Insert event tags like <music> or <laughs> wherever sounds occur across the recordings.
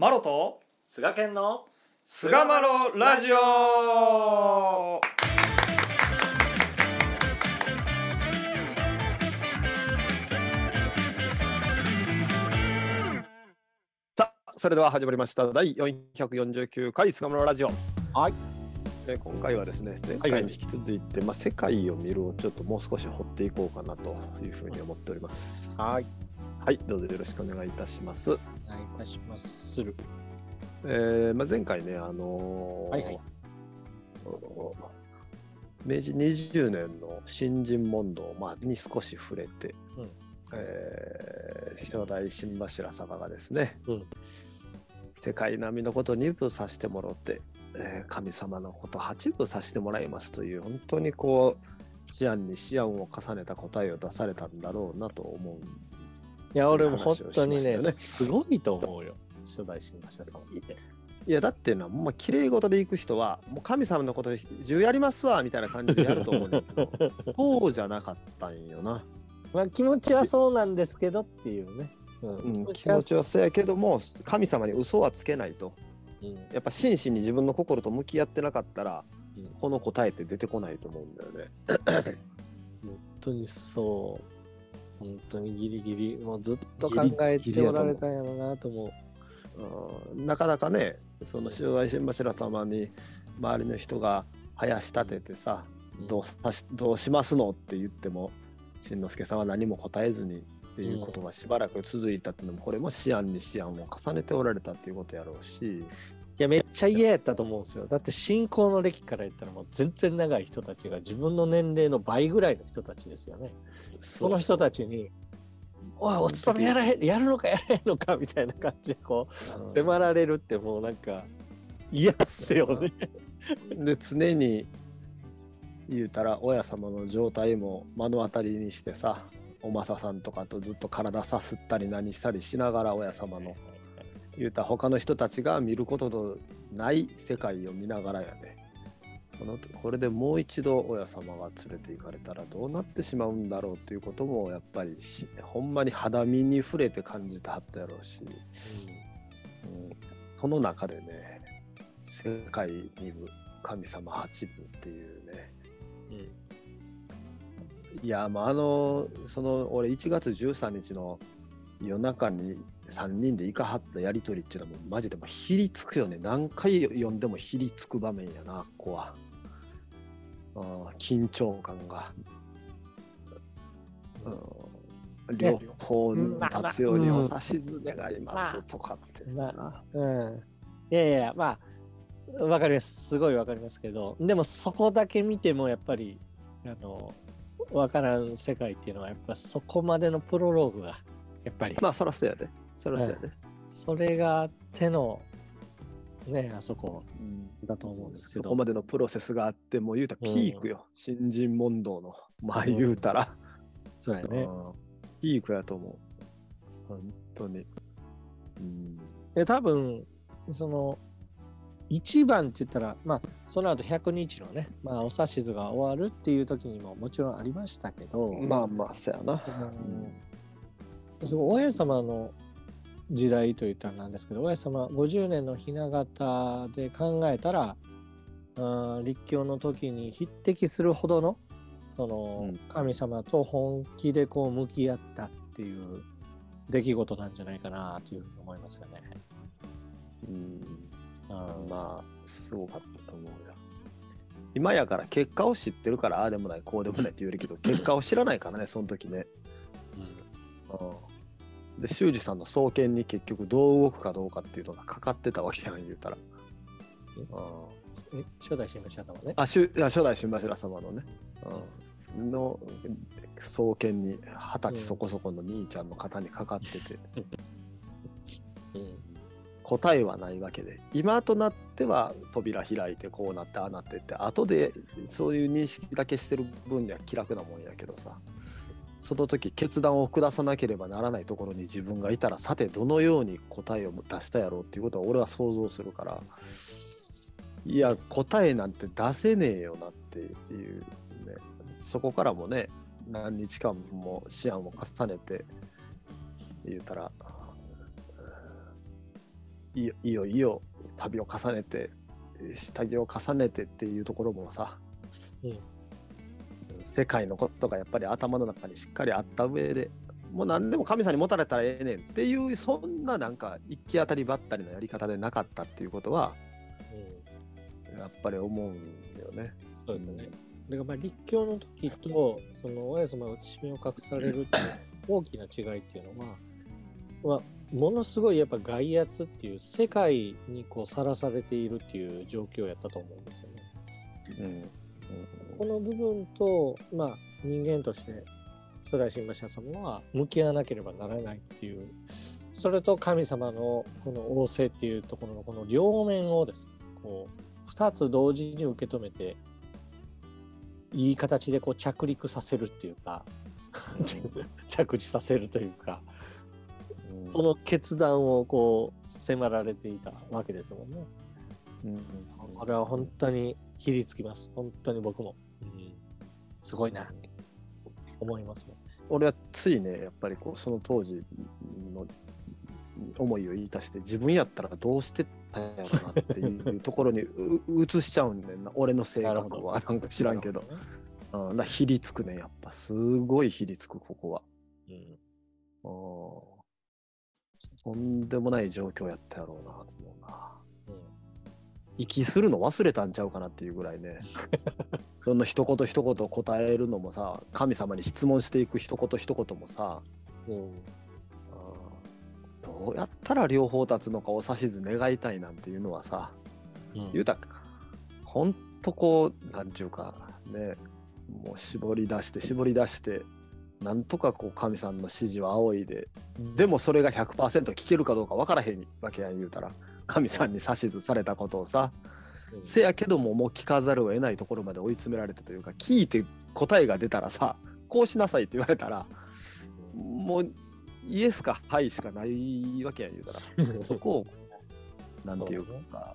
マロと菅健の菅マロラジオ。さあそれでは始まりました。第449回菅マロラジオ。はい。えー今回はですね前回に引き続いて、まあ、世界を見るをちょっともう少し掘っていこうかなというふうに思っております。はい。はいどうぞよろしくお願いいたします。お願いいたします。る。えーまあ、前回ね、あのーはいはい。明治20年の新人問答、まあ、に少し触れて、うん。えー初代新柱様がですね、うん。世界並みのこと2部させてもらって、えー神様のこと8部させてもらいますという本当にこう思案に思案を重ねた答えを出されたんだろうなと思ういや俺も本当にねねすごいと思うよ。初代新馬車さんっていやだってな、もう綺麗事で行く人は、もう神様のことで10やりますわみたいな感じでやると思うん。だけど、そうじゃなかったんよな。まあ気持ちはそうなんですけどっていうね、うんうん、気持ちはそうやけども、神様に嘘はつけないと。うん。やっぱ真摯に自分の心と向き合ってなかったら、うん。この答えって出てこないと思うんだよね。本当にそう本当にギリギリもうずっと考えておられたんやろう。なと思う。うんなかなかね、その塩大新柱様に周りの人が林立ててさ、どうさしどうしますのって言っても新之助さんは何も答えずにっていうことがしばらく続いたっていうのもこれも思案に思案を重ねておられたっていうことやろうしいやめっちゃ嫌やったと思うんですよ。だって信仰の歴から言ったらもう全然長い人たちが自分の年齢の倍ぐらいの人たちですよね。その人たちに「おいお勤めやらへんやるのかやらへんのか」みたいな感じでこう迫られるってもうなんか嫌っすよね。で常に言うたら親様の状態も目の当たりにしてさお政さんとかとずっと体さすったり何したりしながら親様の言うたら他の人たちが見ることのない世界を見ながらやね。このこれでもう一度親様が連れて行かれたらどうなってしまうんだろうということもやっぱりしほんまに肌身に触れて感じてはったやろうし、うん、その中でね世界二部神様八部っていうね。いやまああのその俺1月13日の夜中に3人でいかはったやり取りっていうのはもうマジでもうひりつくよね。何回読んでもひりつく場面やなここは。あー緊張感が、うん、両方に立つようにお指図願いますとかってな、うん、いやいやまあわかります。すごいわかりますけど。でもそこだけ見てもやっぱりあのわからん世界っていうのはやっぱそこまでのプロローグがやっぱり。まあそらそうやでそらそうやで、それがあってのねあそこだと思うんですけど。そこまでのプロセスがあってもう言うたらピークよ、新人問答のまあ言うたら、そうやね。うん。ピークやと思う。本当に、うん、で多分その一番って言ったらまあその後100日のね、まあ、お指図が終わるっていう時にももちろんありましたけど、まあまあそうやな、うん、その親様の時代といったらなんですけど親様50年の雛形で考えたら立教の時に匹敵するほどのそのうん。神様と本気でこう向き合ったっていう出来事なんじゃないかなというふうに思いますよね。うん、うん。まあすごかったと思うよ。今やから結果を知ってるからああでもないこうでもないって言えるけど結果を知らないからねその時ね、うん、で修二さんの送検に結局どう動くかどうかっていうのがかかってたわけやん言うたら、うん、え初代新聞社様ね。あしゅいや初代新柱様のね、うん、の送検に二十歳そこそこの兄ちゃんの肩にかかってて、うん。答えはないわけで。今となっては扉開いてこうなってああなってって後でそういう認識だけしてる分には気楽なもんやけどさその時決断を下さなければならないところに自分がいたらさてどのように答えを出したやろうっていうことは俺は想像するからいや答えなんて出せねえよなっていうね。そこからもね何日間も思案を重ねて言うたらいよいよいよ旅を重ねて下着を重ねてっていうところもさ、うん。世界のことがやっぱり頭の中にしっかりあった上でもう何でも神さんに持たれたらええねんっていうそんななんか行き当たりばったりのやり方でなかったっていうことはうんやっぱり思うんだよね。そうですね。だからまあ立教の時と、その親様が写し目を隠されるっていう大きな違いっていうのは、まあ、ものすごいやっぱ外圧っていう世界にこうさらされているっていう状況やったと思うんですよね。うんこの部分と、まあ、人間として初代新馬社様は向き合わなければならないっていう、それと神様のこの仰せっていうところのこの両面をですね、こう、二つ同時に受け止めて、いい形でこう着陸させるっていうか、<laughs> 着地させるというか、うんその決断をこう迫られていたわけですもんね。うんこれは本当にひりつきます。本当に僕も。うん、すごいな、思います。俺はついねやっぱりこうその当時の思いを言い出して自分やったらどうしてたんやろなっていうところにう <laughs> 移しちゃうんだよな。俺の性格は。なんか知らんけど、うん、だひりつくね。やっぱすごいひりつくここは。うん。うん。とんでもない状況やったやろうなと思うな。うん息するの忘れたんちゃうかなっていうぐらいね。<laughs> その一言一言答えるのもさ神様に質問していく一言一言もさうん。どうやったら両方立つのかお指図願いたいなんていうのはさうん。言うたらほんとこうなんちゅうかねもう絞り出して絞り出してなんとかこう神さんの指示を仰いででもそれが100%聞けるかどうか分からへんわけやん言うたら神さんに指図されたことをさうん。せやけどももう聞かざるを得ないところまで追い詰められたというか聞いて答えが出たらさこうしなさいって言われたらもうイエスかはいしかないわけやん言うたら <laughs> そこをなんていうか。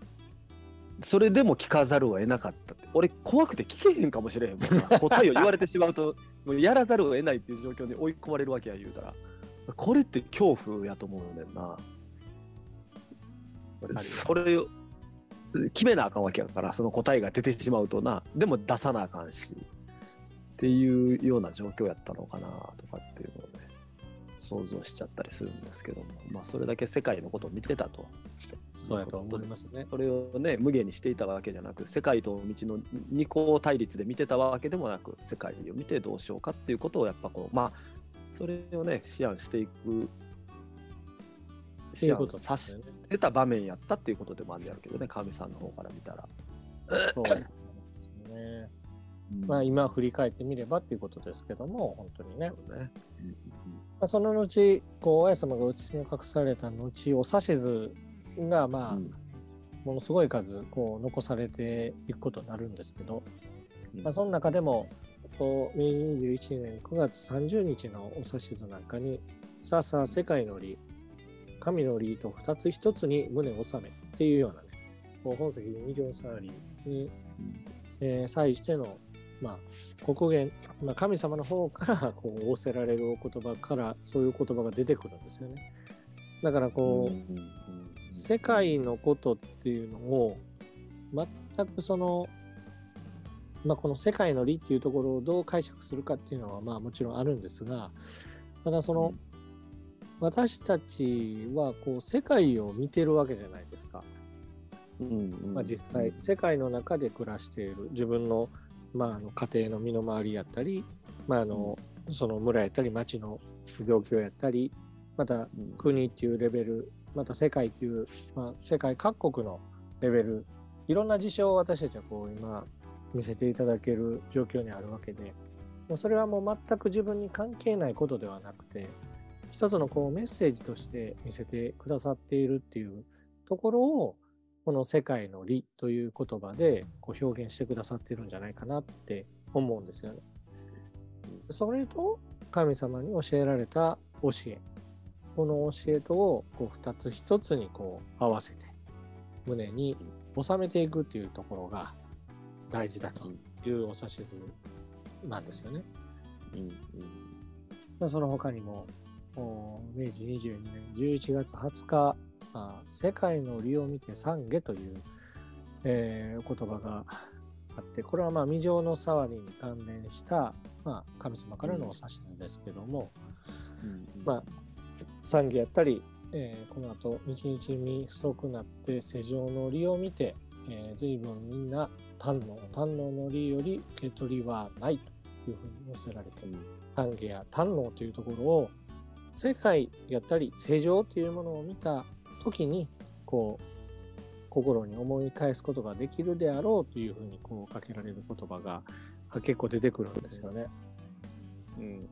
それでも聞かざるを得なかったって。俺怖くて聞けへんかもしれへんもんな。答えを言われてしまうと <laughs> もうやらざるを得ないっていう状況に追い込まれるわけや言うたら。これって恐怖やと思うねんなそれを決めなあかんわけやからその答えが出てしまうとなでも出さなあかんしっていうような状況やったのかなとかっていうのをね想像しちゃったりするんですけども。まあそれだけ世界のことを見てたと。そうやと思いますね。それをね無限にしていたわけじゃなく世界と道の二項対立で見てたわけでもなく世界を見てどうしようかっていうことをやっぱこうまあそれをね思案していく思案さしですよね。てた場面やったっていうことでもあるんやけどね神さんの方から見たら。そうですね。まあ今振り返ってみればっていうことですけども、本当にね。そうねまあ、その後、こう、親様が写し目を隠された後、お指図が、まあ、うんものすごい数、こう、残されていくことになるんですけど、うんまあ、その中でも、こう明治21年9月30日のお指図なんかに、さあさあ世界の利、神の利と二つ一つに胸を収めっていうようなね、こう本石二条サーリーに、えー際しての、まあ、国言、まあ、神様の方からこう仰せられるお言葉からそういう言葉が出てくるんですよね。だからこう、うん世界のことっていうのを全くその、まあ、この世界の理っていうところをどう解釈するかっていうのはまあもちろんあるんですがただその、私たちはこう世界を見てるわけじゃないですか。うんまあ、実際世界の中で暮らしている自分の,、まあ、あの家庭の身の回りやったり、まあ、あのその村やったり町の状況やったりまたうん。国っていうレベルまた世界っていう、まあ、世界各国のレベルいろんな事象を私たちはこう今見せていただける状況にあるわけでもうそれはもう全く自分に関係ないことではなくて一つのこうメッセージとして見せてくださっているっていうところをこの世界の理という言葉でこう表現してくださってるんじゃないかなって思うんですよね。それと神様に教えられた教えこの教えとをこう二つ一つにこう合わせて胸に収めていくっていうところが大事だというお指図なんですよね。うんうんまあ、その他にもお明治22年11月20日あ世界の利を見て懺悔という、えー言葉があって、これはまあ未情の触りに関連した、まあ、神様からのお指図ですけども、まあ、懺悔やったり、えーこの後、日々に不足なって世上の利を見て、えー、随分みんな堪能、堪能の利より受け取りはないというふうに寄せられている。懺悔や堪能というところを、世界やったり世上というものを見た時に、こう、心に思い返すことができるであろうというふうにこうかけられる言葉が結構出てくるんですよね。うんうん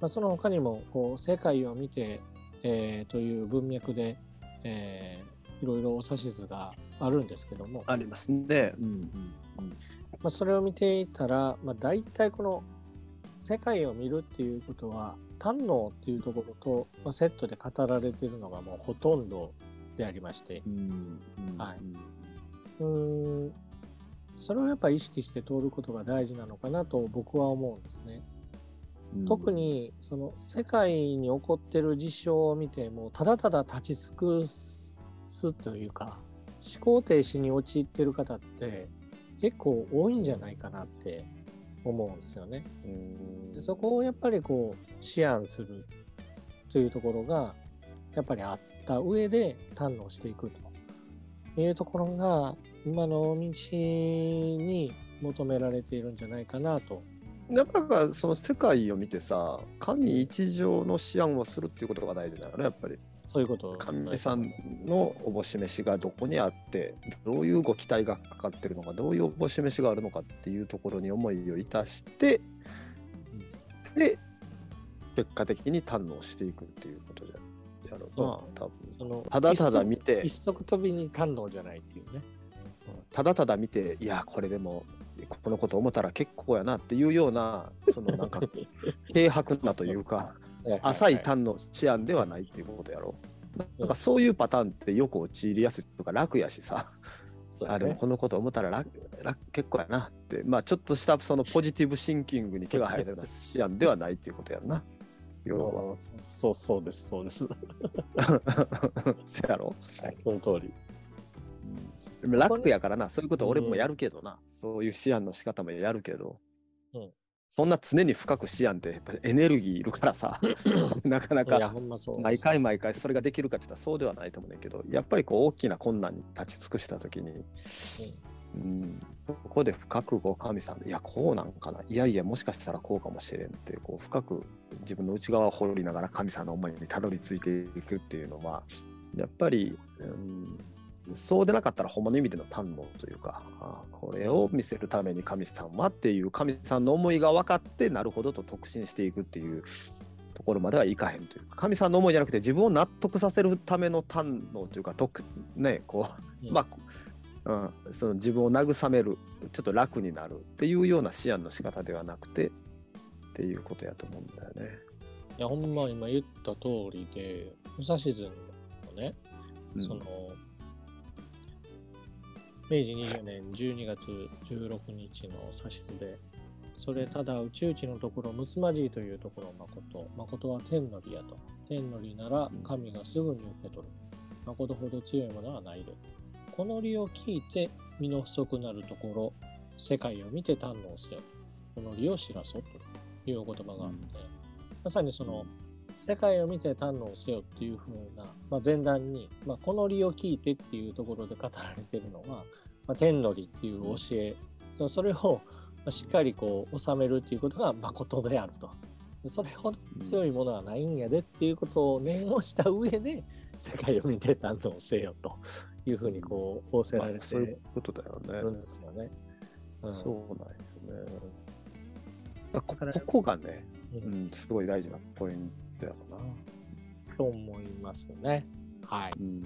まあ、その他にもこう世界を見て、えーという文脈で、えーいろいろお指図があるんですけども、ありますね。まあ、それを見ていたら、まあ、大体この世界を見るっていうことは堪能っていうところと、まあ、セットで語られているのがもうほとんどでありまして、はい。うーん。それをやっぱ意識して通ることが大事なのかなと僕は思うんですね。特にその世界に起こってる事象を見てもただただ立ち尽くすというか思考停止に陥ってる方って結構多いんじゃないかなって思うんですよね。でそこをやっぱりこう思案するというところがやっぱりあった上で堪能していくというところが今の道に求められているんじゃないかなとやっぱその世界を見てさ神一条の思案をするっていうことが大事だよねやっぱり。そういうこと。神さんのおぼし飯がどこにあってどういうご期待がかかってるのかどういうおぼし飯があるのかっていうところに思いをいたしてで結果的に堪能していくっていうことじゃやろうなそ多分。そのただただ見て。一足飛びに堪能じゃないっていうね。ただただ見ていやこれでもこのこと思ったら結構やなっていうようなそのなんか <laughs> 軽薄なというか浅い単の思案ではないっていうことやろ。なんかそういうパターンってよく陥りやすいとか楽やしさ。あでもこのこと思ったら楽楽結構やなって。まあちょっとしたそのポジティブシンキングに毛が生えるような思案ではないっていうことやんな。要は。そうそうです、そうです。<laughs> せやろ？はい、その通り。でも楽やからな。そういうこと俺もやるけどな、そういう思案の仕方もやるけど、うん。そんな常に深く思案ってやっぱエネルギーいるからさ。<laughs> なかなか。毎回毎回それができるかって言ったらそうではないと思うんだけどやっぱりこう大きな困難に立ち尽くした時に、うん、ここで深くこう神さんいやこうなんかな。いやいやもしかしたらこうかもしれんってこう深く自分の内側を掘りながら神さんの思いにたどり着いていくっていうのはやっぱり、うん、そうでなかったらほんまの意味での堪能というかあこれを見せるために神さんはっていう神さんの思いが分かってなるほどと特進していくっていうところまではいかへんというか神さんの思いじゃなくて自分を納得させるための堪能というか特ねこう、うんまあ、うん、その自分を慰めるちょっと楽になるっていうような思案の仕方ではなくてっていうことやと思うんだよね。いや、ほんま今言った通りで、武蔵図のね、うんその、明治20年12月16日の指図で、それただ宇宙一のところ、むすまじいというところ、誠。誠は天の利やと。天の利なら神がすぐに受け取る。誠ほど強いものはないで。この利を聞いて身の不足なるところ、世界を見て堪能せよ。この利を知らそうというお言葉があって、まさにその、世界を見て堪能せよっていう風な、まあ、前段に、まあ、この利を聞いてっていうところで語られてるのは、まあ、天の利っていう教え、それをまあしっかりこう収めるっていうことが誠であると。それほど強いものはないんやでっていうことを念をした上で、世界を見て堪能せよというふうにこう仰せられてまあそういうことだよるんね。ですよね。うんそうなんよね。あこここがね、ううんん、すごい大事なポイントやろな。と思いますね。はい。うん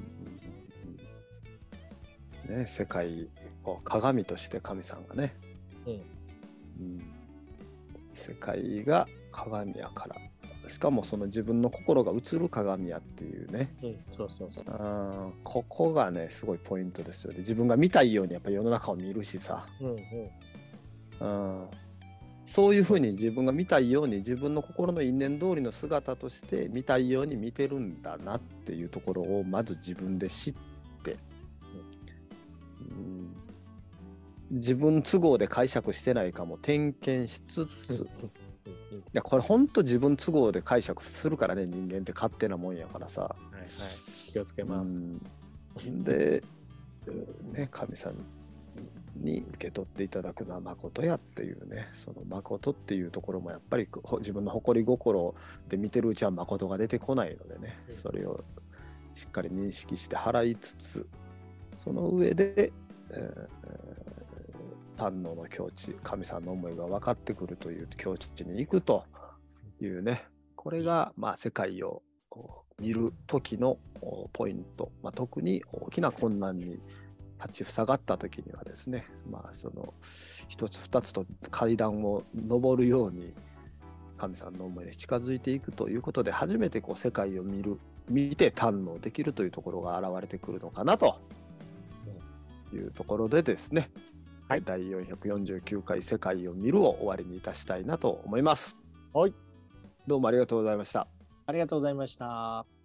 ね、世界を鏡として神さんがね、うんうん世界が鏡やからしかもその自分の心が映る鏡やっていうねうん、そうそうそう。うんここがねすごいポイントですよね自分が見たいようにやっぱ世の中を見るしさ、うんうん。うん、そういうふうに自分が見たいように自分の心の因縁通りの姿として見たいように見てるんだなっていうところをまず自分で知って、うん自分都合で解釈してないかも点検しつつ、いやこれほんと自分都合で解釈するからね人間って勝手なもんやからさ。はいはい、気をつけます。うんで、うんね、神さんに受け取っていただくのは誠やっていうねその誠っていうところもやっぱりほ <laughs> 自分の誇り心で見てるうちは誠が出てこないのでねうん。それをしっかり認識して払いつつその上で、えー堪能の境地神さんの思いが分かってくるという境地に行くというねこれがまあ世界を見る時のおポイント、まあ、特に大きな困難に立ちふさがった時にはですねまあその一つ二つと階段を上るように神さんの思いに近づいていくということで初めてこう世界を見る見て堪能できるというところが現れてくるのかなというところでですね、はい第449回「世界を見る」を終わりにいたしたいなと思います。はい。どうもありがとうございました。ありがとうございました。